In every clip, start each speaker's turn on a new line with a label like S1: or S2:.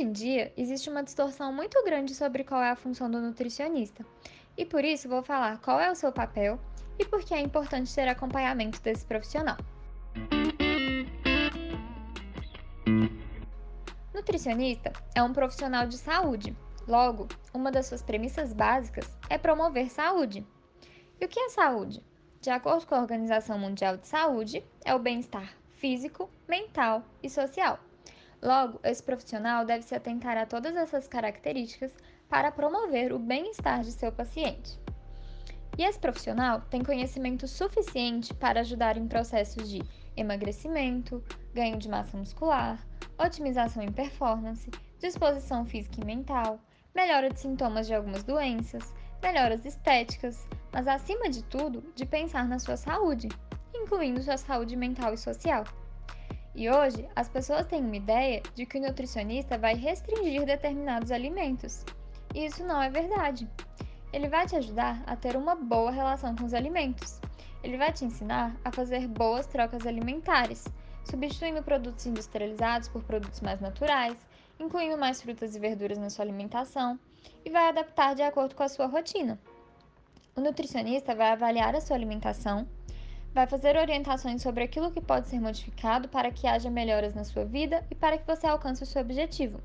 S1: Hoje em dia, existe uma distorção muito grande sobre qual é a função do nutricionista. E por isso vou falar qual é o seu papel e por que é importante ter acompanhamento desse profissional. Nutricionista é um profissional de saúde. Logo, uma das suas premissas básicas é promover saúde. E o que é saúde? De acordo com a Organização Mundial de Saúde, é o bem-estar físico, mental e social. Logo, esse profissional deve se atentar a todas essas características para promover o bem-estar de seu paciente. E esse profissional tem conhecimento suficiente para ajudar em processos de emagrecimento, ganho de massa muscular, otimização em performance, disposição física e mental, melhora de sintomas de algumas doenças, melhoras estéticas, mas acima de tudo, de pensar na sua saúde, incluindo sua saúde mental e social. E hoje, as pessoas têm uma ideia de que o nutricionista vai restringir determinados alimentos. E isso não é verdade. Ele vai te ajudar a ter uma boa relação com os alimentos. Ele vai te ensinar a fazer boas trocas alimentares, substituindo produtos industrializados por produtos mais naturais, incluindo mais frutas e verduras na sua alimentação, e vai adaptar de acordo com a sua rotina. O nutricionista vai avaliar a sua alimentação vai fazer orientações sobre aquilo que pode ser modificado para que haja melhoras na sua vida e para que você alcance o seu objetivo.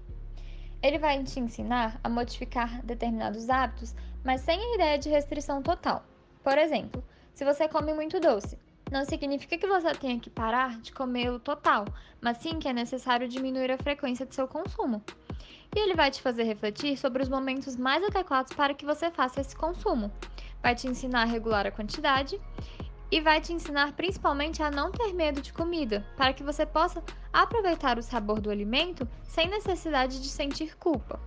S1: Ele vai te ensinar a modificar determinados hábitos, mas sem a ideia de restrição total. Por exemplo, se você come muito doce, não significa que você tenha que parar de comê-lo total, mas sim que é necessário diminuir a frequência de seu consumo. E ele vai te fazer refletir sobre os momentos mais adequados para que você faça esse consumo. Vai te ensinar a regular a quantidade e vai te ensinar principalmente a não ter medo de comida, para que você possa aproveitar o sabor do alimento sem necessidade de sentir culpa.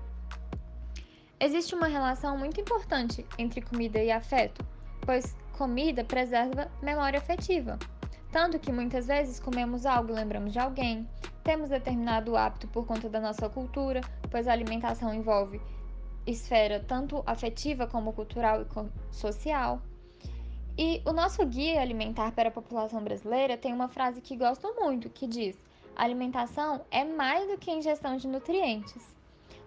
S1: Existe uma relação muito importante entre comida e afeto, pois comida preserva memória afetiva. Tanto que muitas vezes comemos algo e lembramos de alguém, temos determinado hábito por conta da nossa cultura, pois a alimentação envolve esfera tanto afetiva como cultural e social. E o nosso guia alimentar para a população brasileira tem uma frase que gosto muito, que diz: alimentação é mais do que ingestão de nutrientes.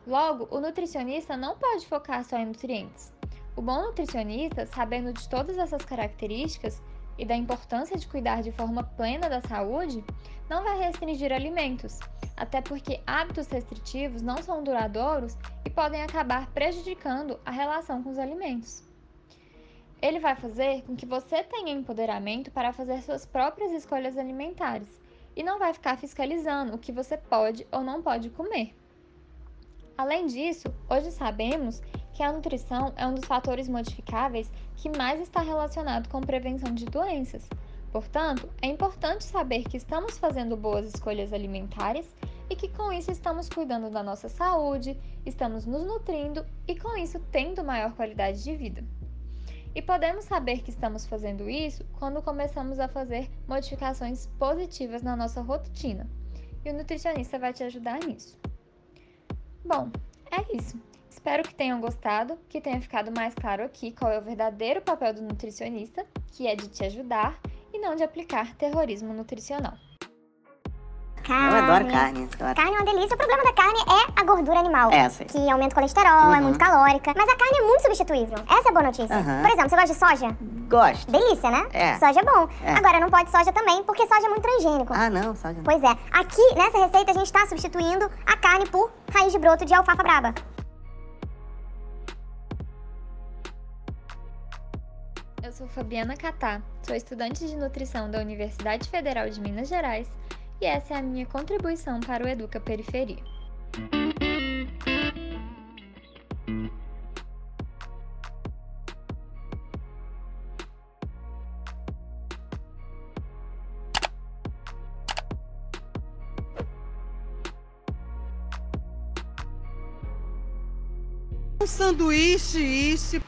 S1: Logo, o nutricionista não pode focar só em nutrientes. O bom nutricionista, sabendo de todas essas características e da importância de cuidar de forma plena da saúde, não vai restringir alimentos, até porque hábitos restritivos não são duradouros e podem acabar prejudicando a relação com os alimentos. Ele vai fazer com que você tenha empoderamento para fazer suas próprias escolhas alimentares e não vai ficar fiscalizando o que você pode ou não pode comer. Além disso, hoje sabemos que a nutrição é um dos fatores modificáveis que mais está relacionado com prevenção de doenças. Portanto, é importante saber que estamos fazendo boas escolhas alimentares e que com isso estamos cuidando da nossa saúde, estamos nos nutrindo e com isso tendo maior qualidade de vida. E podemos saber que estamos fazendo isso quando começamos a fazer modificações positivas na nossa rotina. E o nutricionista vai te ajudar nisso. Bom, é isso. Espero que tenham gostado, que tenha ficado mais claro aqui qual é o verdadeiro papel do nutricionista, que é de te ajudar e não de aplicar terrorismo nutricional.
S2: Carne. Eu adoro carne. Adoro.
S3: Carne é uma delícia. O problema da carne é a gordura animal.
S2: É, sim.
S3: Que aumenta o colesterol, uhum. é muito calórica. Mas a carne é muito substituível. Essa é a boa notícia. Uhum. Por exemplo, você gosta de soja?
S2: Gosto.
S3: Delícia, né?
S2: É.
S3: Soja é bom. É. Agora, não pode soja também, porque soja é muito transgênico.
S2: Ah, não, soja não.
S3: Pois é. Aqui, nessa receita, a gente está substituindo a carne por raiz de broto de alfafa braba.
S1: Eu sou Fabiana Catá, sou estudante de nutrição da Universidade Federal de Minas Gerais e essa é a minha contribuição para o Educa Periferia.
S4: Um sanduíche, isso